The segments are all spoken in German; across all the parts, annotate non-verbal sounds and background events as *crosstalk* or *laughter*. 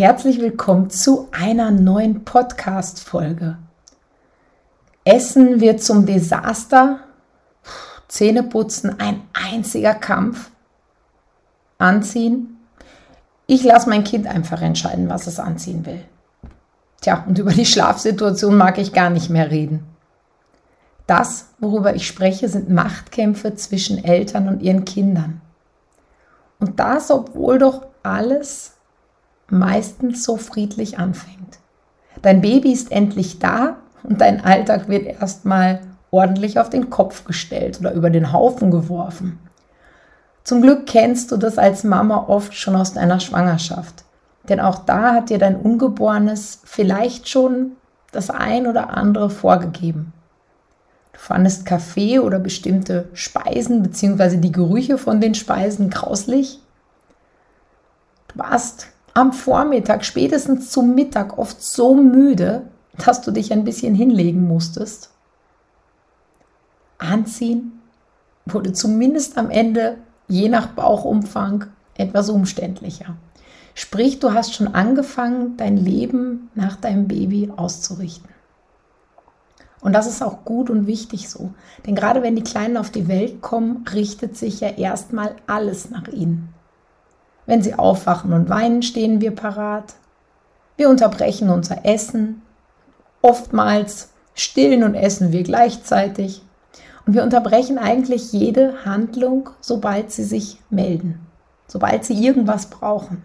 Herzlich willkommen zu einer neuen Podcast-Folge. Essen wird zum Desaster, Zähneputzen ein einziger Kampf, Anziehen. Ich lasse mein Kind einfach entscheiden, was es anziehen will. Tja, und über die Schlafsituation mag ich gar nicht mehr reden. Das, worüber ich spreche, sind Machtkämpfe zwischen Eltern und ihren Kindern. Und das, obwohl doch alles meistens so friedlich anfängt. Dein Baby ist endlich da und dein Alltag wird erstmal ordentlich auf den Kopf gestellt oder über den Haufen geworfen. Zum Glück kennst du das als Mama oft schon aus deiner Schwangerschaft. Denn auch da hat dir dein Ungeborenes vielleicht schon das ein oder andere vorgegeben. Du fandest Kaffee oder bestimmte Speisen bzw. die Gerüche von den Speisen grauslich. Du warst am Vormittag, spätestens zum Mittag oft so müde, dass du dich ein bisschen hinlegen musstest. Anziehen wurde zumindest am Ende, je nach Bauchumfang, etwas umständlicher. Sprich, du hast schon angefangen, dein Leben nach deinem Baby auszurichten. Und das ist auch gut und wichtig so. Denn gerade wenn die Kleinen auf die Welt kommen, richtet sich ja erstmal alles nach ihnen. Wenn sie aufwachen und weinen, stehen wir parat. Wir unterbrechen unser Essen. Oftmals stillen und essen wir gleichzeitig. Und wir unterbrechen eigentlich jede Handlung, sobald sie sich melden, sobald sie irgendwas brauchen.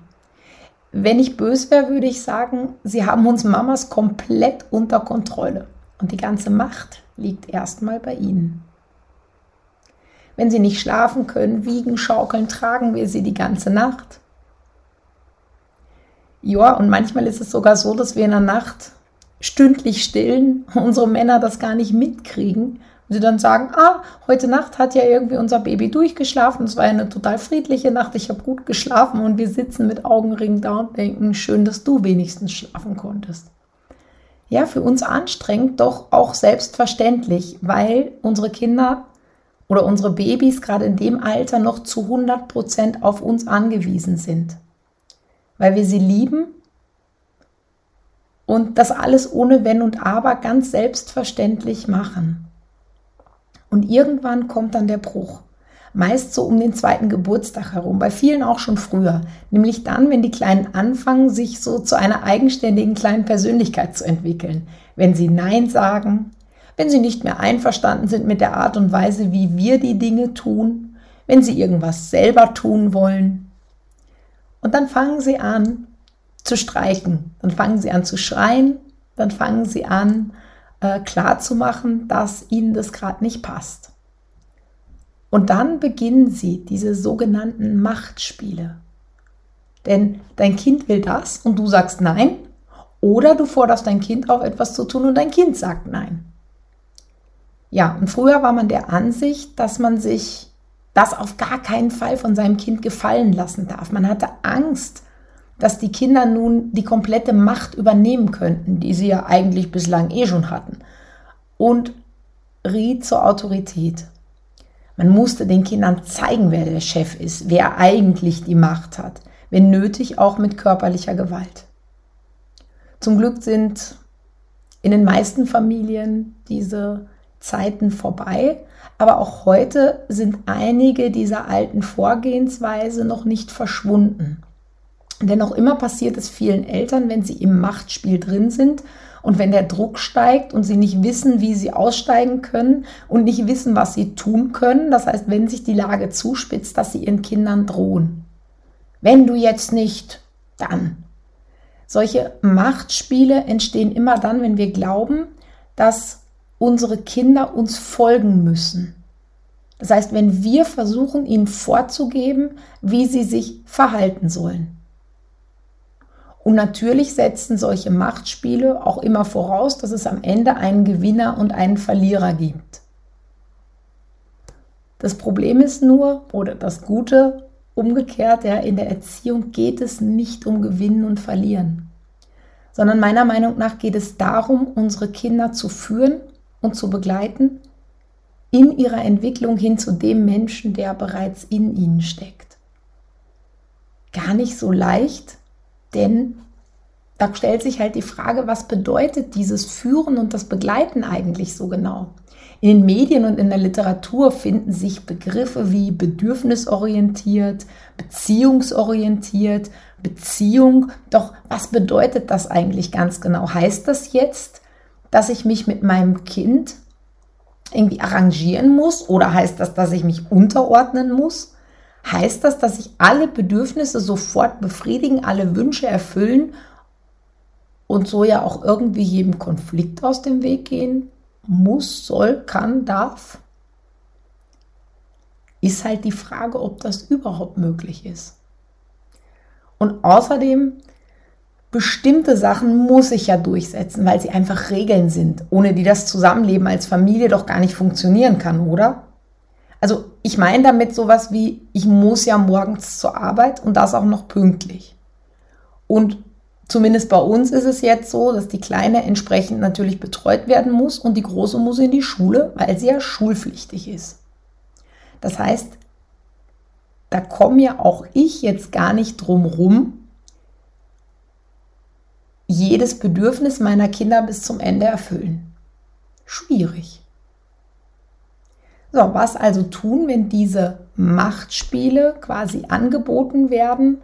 Wenn ich bös wäre, würde ich sagen, sie haben uns Mamas komplett unter Kontrolle. Und die ganze Macht liegt erstmal bei ihnen. Wenn sie nicht schlafen können, wiegen, schaukeln, tragen wir sie die ganze Nacht. Ja, und manchmal ist es sogar so, dass wir in der Nacht stündlich stillen, *laughs* unsere Männer das gar nicht mitkriegen. Und sie dann sagen, ah, heute Nacht hat ja irgendwie unser Baby durchgeschlafen. Es war eine total friedliche Nacht. Ich habe gut geschlafen und wir sitzen mit Augenringen da und denken, schön, dass du wenigstens schlafen konntest ja, für uns anstrengend, doch auch selbstverständlich, weil unsere Kinder oder unsere Babys gerade in dem Alter noch zu 100 Prozent auf uns angewiesen sind. Weil wir sie lieben und das alles ohne Wenn und Aber ganz selbstverständlich machen. Und irgendwann kommt dann der Bruch. Meist so um den zweiten Geburtstag herum, bei vielen auch schon früher. Nämlich dann, wenn die Kleinen anfangen, sich so zu einer eigenständigen kleinen Persönlichkeit zu entwickeln. Wenn sie Nein sagen, wenn sie nicht mehr einverstanden sind mit der Art und Weise, wie wir die Dinge tun, wenn sie irgendwas selber tun wollen. Und dann fangen sie an zu streichen, dann fangen sie an zu schreien, dann fangen sie an äh, klarzumachen, dass ihnen das gerade nicht passt. Und dann beginnen sie diese sogenannten Machtspiele. Denn dein Kind will das und du sagst nein, oder du forderst dein Kind auf etwas zu tun und dein Kind sagt nein. Ja, und früher war man der Ansicht, dass man sich das auf gar keinen Fall von seinem Kind gefallen lassen darf. Man hatte Angst, dass die Kinder nun die komplette Macht übernehmen könnten, die sie ja eigentlich bislang eh schon hatten. Und riet zur Autorität. Man musste den Kindern zeigen, wer der Chef ist, wer eigentlich die Macht hat, wenn nötig auch mit körperlicher Gewalt. Zum Glück sind in den meisten Familien diese Zeiten vorbei. Aber auch heute sind einige dieser alten Vorgehensweise noch nicht verschwunden. Denn auch immer passiert es vielen Eltern, wenn sie im Machtspiel drin sind und wenn der Druck steigt und sie nicht wissen, wie sie aussteigen können und nicht wissen, was sie tun können. Das heißt, wenn sich die Lage zuspitzt, dass sie ihren Kindern drohen. Wenn du jetzt nicht, dann. Solche Machtspiele entstehen immer dann, wenn wir glauben, dass unsere Kinder uns folgen müssen. Das heißt, wenn wir versuchen, ihnen vorzugeben, wie sie sich verhalten sollen. Und natürlich setzen solche Machtspiele auch immer voraus, dass es am Ende einen Gewinner und einen Verlierer gibt. Das Problem ist nur, oder das Gute, umgekehrt, ja, in der Erziehung geht es nicht um Gewinnen und Verlieren, sondern meiner Meinung nach geht es darum, unsere Kinder zu führen und zu begleiten in ihrer Entwicklung hin zu dem Menschen, der bereits in ihnen steckt. Gar nicht so leicht, denn da stellt sich halt die Frage, was bedeutet dieses Führen und das Begleiten eigentlich so genau? In den Medien und in der Literatur finden sich Begriffe wie bedürfnisorientiert, beziehungsorientiert, Beziehung. Doch was bedeutet das eigentlich ganz genau? Heißt das jetzt, dass ich mich mit meinem Kind irgendwie arrangieren muss? Oder heißt das, dass ich mich unterordnen muss? Heißt das, dass ich alle Bedürfnisse sofort befriedigen, alle Wünsche erfüllen und so ja auch irgendwie jedem Konflikt aus dem Weg gehen muss, soll, kann, darf? Ist halt die Frage, ob das überhaupt möglich ist. Und außerdem bestimmte Sachen muss ich ja durchsetzen, weil sie einfach Regeln sind, ohne die das Zusammenleben als Familie doch gar nicht funktionieren kann, oder? Also ich meine damit sowas wie, ich muss ja morgens zur Arbeit und das auch noch pünktlich. Und zumindest bei uns ist es jetzt so, dass die Kleine entsprechend natürlich betreut werden muss und die Große muss in die Schule, weil sie ja schulpflichtig ist. Das heißt, da komme ja auch ich jetzt gar nicht drum rum, jedes Bedürfnis meiner Kinder bis zum Ende erfüllen. Schwierig. So, was also tun, wenn diese Machtspiele quasi angeboten werden?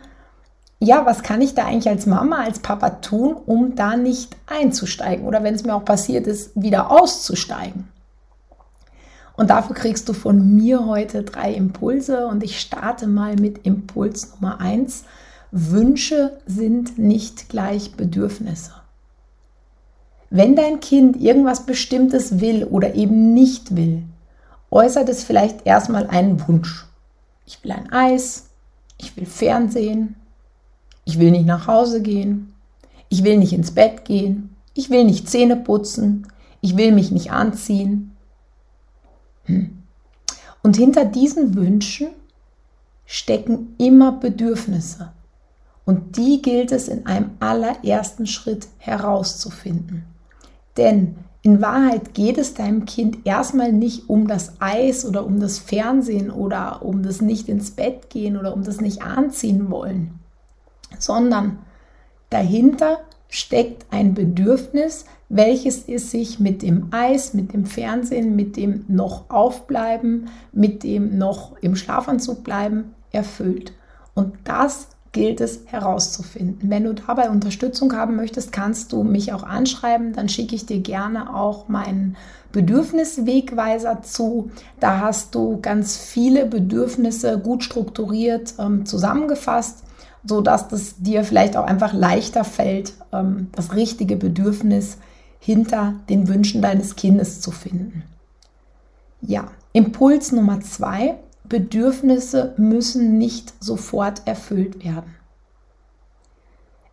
Ja, was kann ich da eigentlich als Mama, als Papa tun, um da nicht einzusteigen oder wenn es mir auch passiert ist, wieder auszusteigen? Und dafür kriegst du von mir heute drei Impulse und ich starte mal mit Impuls Nummer eins. Wünsche sind nicht gleich Bedürfnisse. Wenn dein Kind irgendwas Bestimmtes will oder eben nicht will, äußert es vielleicht erstmal einen Wunsch. Ich will ein Eis, ich will Fernsehen, ich will nicht nach Hause gehen, ich will nicht ins Bett gehen, ich will nicht Zähne putzen, ich will mich nicht anziehen. Hm. Und hinter diesen Wünschen stecken immer Bedürfnisse. Und die gilt es in einem allerersten Schritt herauszufinden. Denn in Wahrheit geht es deinem Kind erstmal nicht um das Eis oder um das Fernsehen oder um das nicht ins Bett gehen oder um das nicht anziehen wollen, sondern dahinter steckt ein Bedürfnis, welches es sich mit dem Eis, mit dem Fernsehen, mit dem noch aufbleiben, mit dem noch im Schlafanzug bleiben erfüllt. Und das gilt es herauszufinden. Wenn du dabei Unterstützung haben möchtest, kannst du mich auch anschreiben. Dann schicke ich dir gerne auch meinen Bedürfniswegweiser zu. Da hast du ganz viele Bedürfnisse gut strukturiert ähm, zusammengefasst, so dass es dir vielleicht auch einfach leichter fällt, ähm, das richtige Bedürfnis hinter den Wünschen deines Kindes zu finden. Ja, Impuls Nummer zwei Bedürfnisse müssen nicht sofort erfüllt werden.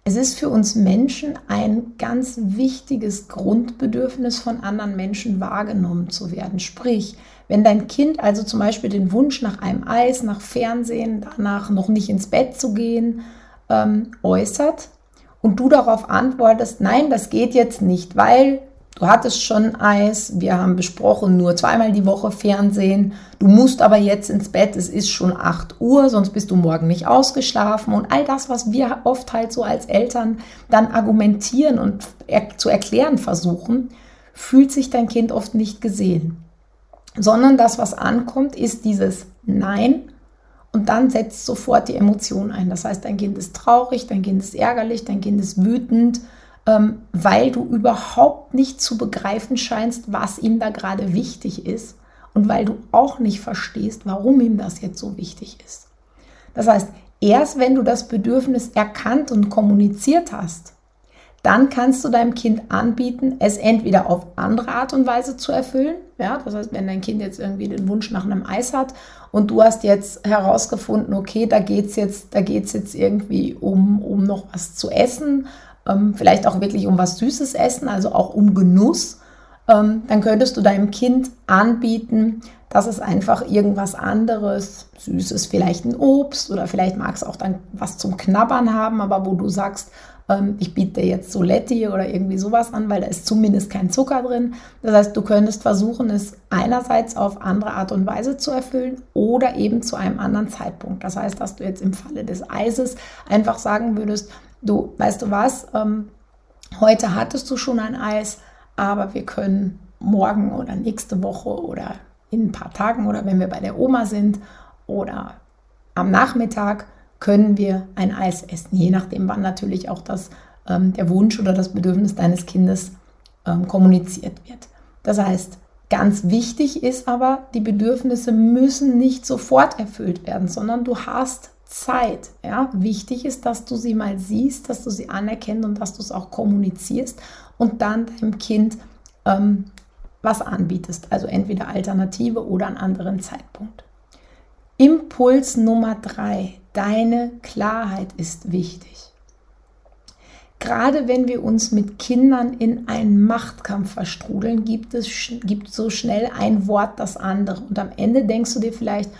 Es ist für uns Menschen ein ganz wichtiges Grundbedürfnis, von anderen Menschen wahrgenommen zu werden. Sprich, wenn dein Kind also zum Beispiel den Wunsch nach einem Eis, nach Fernsehen, danach noch nicht ins Bett zu gehen, ähm, äußert und du darauf antwortest, nein, das geht jetzt nicht, weil Du hattest schon Eis, wir haben besprochen, nur zweimal die Woche Fernsehen. Du musst aber jetzt ins Bett, es ist schon 8 Uhr, sonst bist du morgen nicht ausgeschlafen. Und all das, was wir oft halt so als Eltern dann argumentieren und er zu erklären versuchen, fühlt sich dein Kind oft nicht gesehen. Sondern das, was ankommt, ist dieses Nein und dann setzt sofort die Emotion ein. Das heißt, dein Kind ist traurig, dein Kind ist ärgerlich, dein Kind ist wütend ähm, weil du überhaupt nicht zu begreifen scheinst, was ihm da gerade wichtig ist und weil du auch nicht verstehst, warum ihm das jetzt so wichtig ist. Das heißt, erst wenn du das Bedürfnis erkannt und kommuniziert hast, dann kannst du deinem Kind anbieten, es entweder auf andere Art und Weise zu erfüllen. Ja, das heißt, wenn dein Kind jetzt irgendwie den Wunsch nach einem Eis hat und du hast jetzt herausgefunden, okay, da geht es jetzt, jetzt irgendwie um, um noch was zu essen, ähm, vielleicht auch wirklich um was Süßes essen, also auch um Genuss, ähm, dann könntest du deinem Kind anbieten, dass es einfach irgendwas anderes, Süßes, vielleicht ein Obst oder vielleicht mag es auch dann was zum Knabbern haben, aber wo du sagst, ähm, ich biete jetzt Soletti oder irgendwie sowas an, weil da ist zumindest kein Zucker drin. Das heißt, du könntest versuchen, es einerseits auf andere Art und Weise zu erfüllen oder eben zu einem anderen Zeitpunkt. Das heißt, dass du jetzt im Falle des Eises einfach sagen würdest, du, weißt du was, ähm, heute hattest du schon ein Eis, aber wir können morgen oder nächste Woche oder in ein paar Tagen oder wenn wir bei der Oma sind oder am Nachmittag können wir ein Eis essen, je nachdem, wann natürlich auch das, ähm, der Wunsch oder das Bedürfnis deines Kindes ähm, kommuniziert wird. Das heißt, ganz wichtig ist aber, die Bedürfnisse müssen nicht sofort erfüllt werden, sondern du hast Zeit. Ja? Wichtig ist, dass du sie mal siehst, dass du sie anerkennst und dass du es auch kommunizierst und dann deinem Kind ähm, was anbietest. Also entweder Alternative oder einen anderen Zeitpunkt. Impuls Nummer drei. Deine Klarheit ist wichtig. Gerade wenn wir uns mit Kindern in einen Machtkampf verstrudeln, gibt es gibt so schnell ein Wort das andere. Und am Ende denkst du dir vielleicht,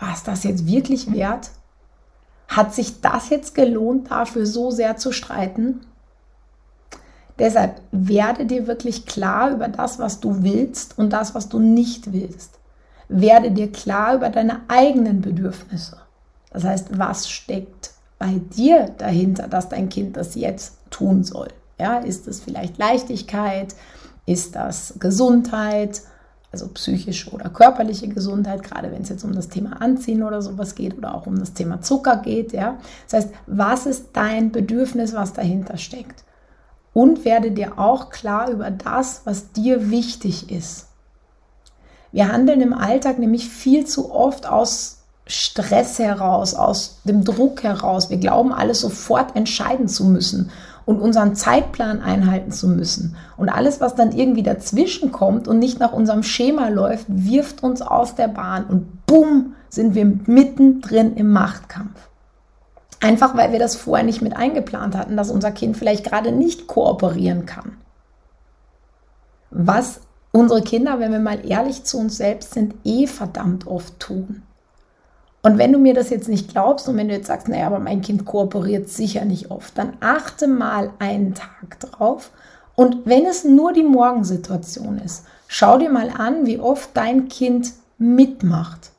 war es das jetzt wirklich wert? Hat sich das jetzt gelohnt, dafür so sehr zu streiten? Deshalb werde dir wirklich klar über das, was du willst und das, was du nicht willst. Werde dir klar über deine eigenen Bedürfnisse. Das heißt, was steckt bei dir dahinter, dass dein Kind das jetzt tun soll? Ja, ist es vielleicht Leichtigkeit? Ist das Gesundheit? Also psychische oder körperliche Gesundheit, gerade wenn es jetzt um das Thema Anziehen oder sowas geht oder auch um das Thema Zucker geht. Ja? Das heißt, was ist dein Bedürfnis, was dahinter steckt? und werde dir auch klar über das, was dir wichtig ist. Wir handeln im Alltag nämlich viel zu oft aus Stress heraus, aus dem Druck heraus. Wir glauben, alles sofort entscheiden zu müssen und unseren Zeitplan einhalten zu müssen. Und alles, was dann irgendwie dazwischen kommt und nicht nach unserem Schema läuft, wirft uns aus der Bahn und bumm, sind wir mittendrin im Machtkampf. Einfach weil wir das vorher nicht mit eingeplant hatten, dass unser Kind vielleicht gerade nicht kooperieren kann. Was unsere Kinder, wenn wir mal ehrlich zu uns selbst sind, eh verdammt oft tun. Und wenn du mir das jetzt nicht glaubst und wenn du jetzt sagst, naja, aber mein Kind kooperiert sicher nicht oft, dann achte mal einen Tag drauf. Und wenn es nur die Morgensituation ist, schau dir mal an, wie oft dein Kind mitmacht.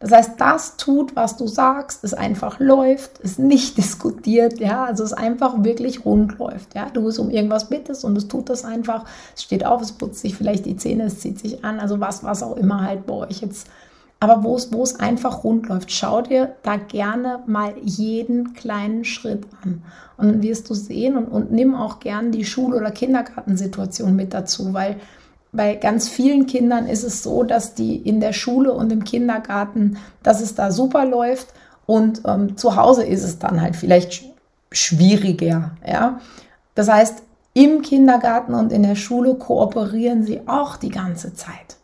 Das heißt, das tut, was du sagst, es einfach läuft, es nicht *laughs* diskutiert, ja, also es einfach wirklich rund läuft, ja. Du es um irgendwas bittest und es tut das einfach, es steht auf, es putzt sich vielleicht die Zähne, es zieht sich an, also was, was auch immer halt bei euch jetzt, aber wo es, wo es einfach rund läuft, schau dir da gerne mal jeden kleinen Schritt an und dann wirst du sehen und, und nimm auch gern die Schul- oder Kindergartensituation mit dazu, weil bei ganz vielen Kindern ist es so, dass die in der Schule und im Kindergarten, dass es da super läuft und ähm, zu Hause ist es dann halt vielleicht schwieriger. Ja? Das heißt, im Kindergarten und in der Schule kooperieren sie auch die ganze Zeit.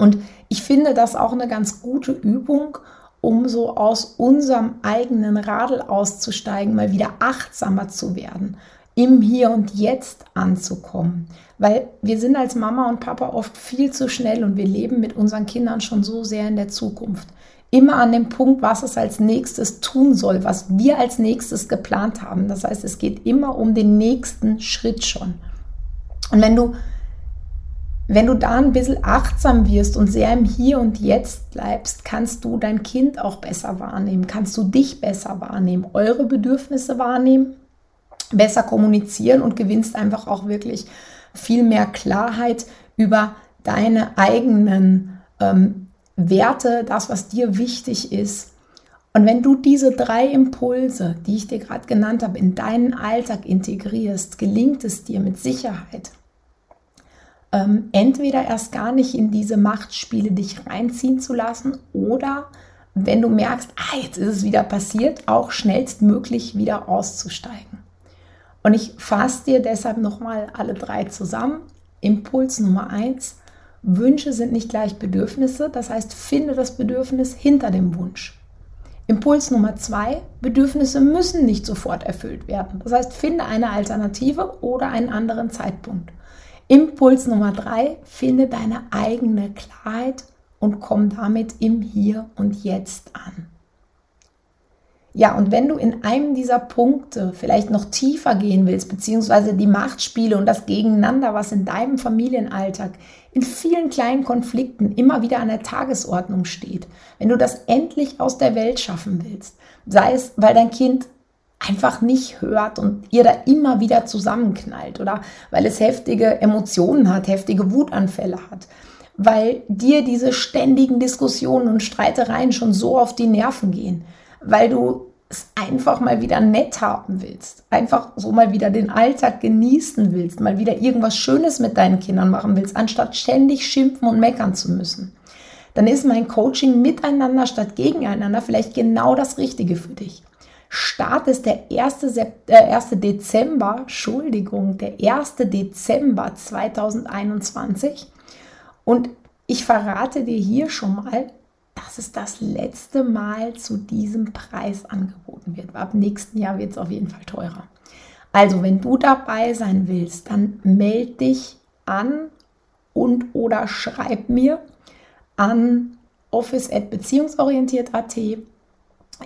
Und ich finde das auch eine ganz gute Übung, um so aus unserem eigenen Radl auszusteigen, mal wieder achtsamer zu werden im Hier und Jetzt anzukommen. Weil wir sind als Mama und Papa oft viel zu schnell und wir leben mit unseren Kindern schon so sehr in der Zukunft. Immer an dem Punkt, was es als nächstes tun soll, was wir als nächstes geplant haben. Das heißt, es geht immer um den nächsten Schritt schon. Und wenn du, wenn du da ein bisschen achtsam wirst und sehr im Hier und Jetzt bleibst, kannst du dein Kind auch besser wahrnehmen, kannst du dich besser wahrnehmen, eure Bedürfnisse wahrnehmen besser kommunizieren und gewinnst einfach auch wirklich viel mehr Klarheit über deine eigenen ähm, Werte, das, was dir wichtig ist. Und wenn du diese drei Impulse, die ich dir gerade genannt habe, in deinen Alltag integrierst, gelingt es dir mit Sicherheit, ähm, entweder erst gar nicht in diese Machtspiele dich reinziehen zu lassen oder wenn du merkst, ah, jetzt ist es wieder passiert, auch schnellstmöglich wieder auszusteigen. Und ich fasse dir deshalb nochmal alle drei zusammen. Impuls Nummer eins. Wünsche sind nicht gleich Bedürfnisse. Das heißt, finde das Bedürfnis hinter dem Wunsch. Impuls Nummer zwei. Bedürfnisse müssen nicht sofort erfüllt werden. Das heißt, finde eine Alternative oder einen anderen Zeitpunkt. Impuls Nummer drei. Finde deine eigene Klarheit und komm damit im Hier und Jetzt an. Ja, und wenn du in einem dieser Punkte vielleicht noch tiefer gehen willst, beziehungsweise die Machtspiele und das Gegeneinander, was in deinem Familienalltag in vielen kleinen Konflikten immer wieder an der Tagesordnung steht, wenn du das endlich aus der Welt schaffen willst, sei es, weil dein Kind einfach nicht hört und ihr da immer wieder zusammenknallt oder? Weil es heftige Emotionen hat, heftige Wutanfälle hat, weil dir diese ständigen Diskussionen und Streitereien schon so auf die Nerven gehen, weil du es einfach mal wieder nett haben willst, einfach so mal wieder den Alltag genießen willst, mal wieder irgendwas Schönes mit deinen Kindern machen willst, anstatt ständig schimpfen und meckern zu müssen, dann ist mein Coaching miteinander statt gegeneinander vielleicht genau das Richtige für dich. Start ist der 1. Sept äh, 1. Dezember, Entschuldigung, der 1. Dezember 2021 und ich verrate dir hier schon mal, dass es das letzte Mal zu diesem Preis angeboten wird. Ab nächsten Jahr wird es auf jeden Fall teurer. Also, wenn du dabei sein willst, dann melde dich an und oder schreib mir an office@beziehungsorientiert.at.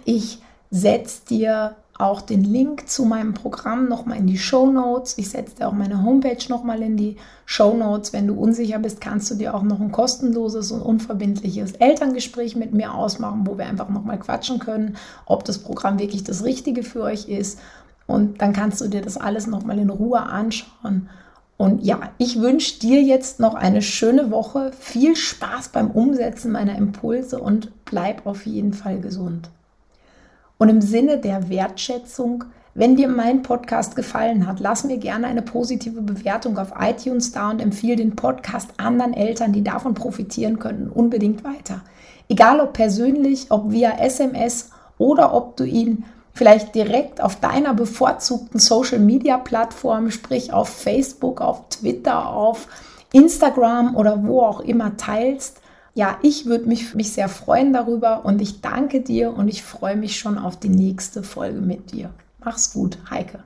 Ich setze dir auch den Link zu meinem Programm nochmal in die Show Notes. Ich setze dir auch meine Homepage nochmal in die Show Notes. Wenn du unsicher bist, kannst du dir auch noch ein kostenloses und unverbindliches Elterngespräch mit mir ausmachen, wo wir einfach nochmal quatschen können, ob das Programm wirklich das Richtige für euch ist. Und dann kannst du dir das alles nochmal in Ruhe anschauen. Und ja, ich wünsche dir jetzt noch eine schöne Woche, viel Spaß beim Umsetzen meiner Impulse und bleib auf jeden Fall gesund. Und im Sinne der Wertschätzung, wenn dir mein Podcast gefallen hat, lass mir gerne eine positive Bewertung auf iTunes da und empfehle den Podcast anderen Eltern, die davon profitieren könnten, unbedingt weiter. Egal ob persönlich, ob via SMS oder ob du ihn vielleicht direkt auf deiner bevorzugten Social Media Plattform, sprich auf Facebook, auf Twitter, auf Instagram oder wo auch immer teilst ja, ich würde mich, mich sehr freuen darüber und ich danke dir und ich freue mich schon auf die nächste Folge mit dir. Mach's gut, Heike.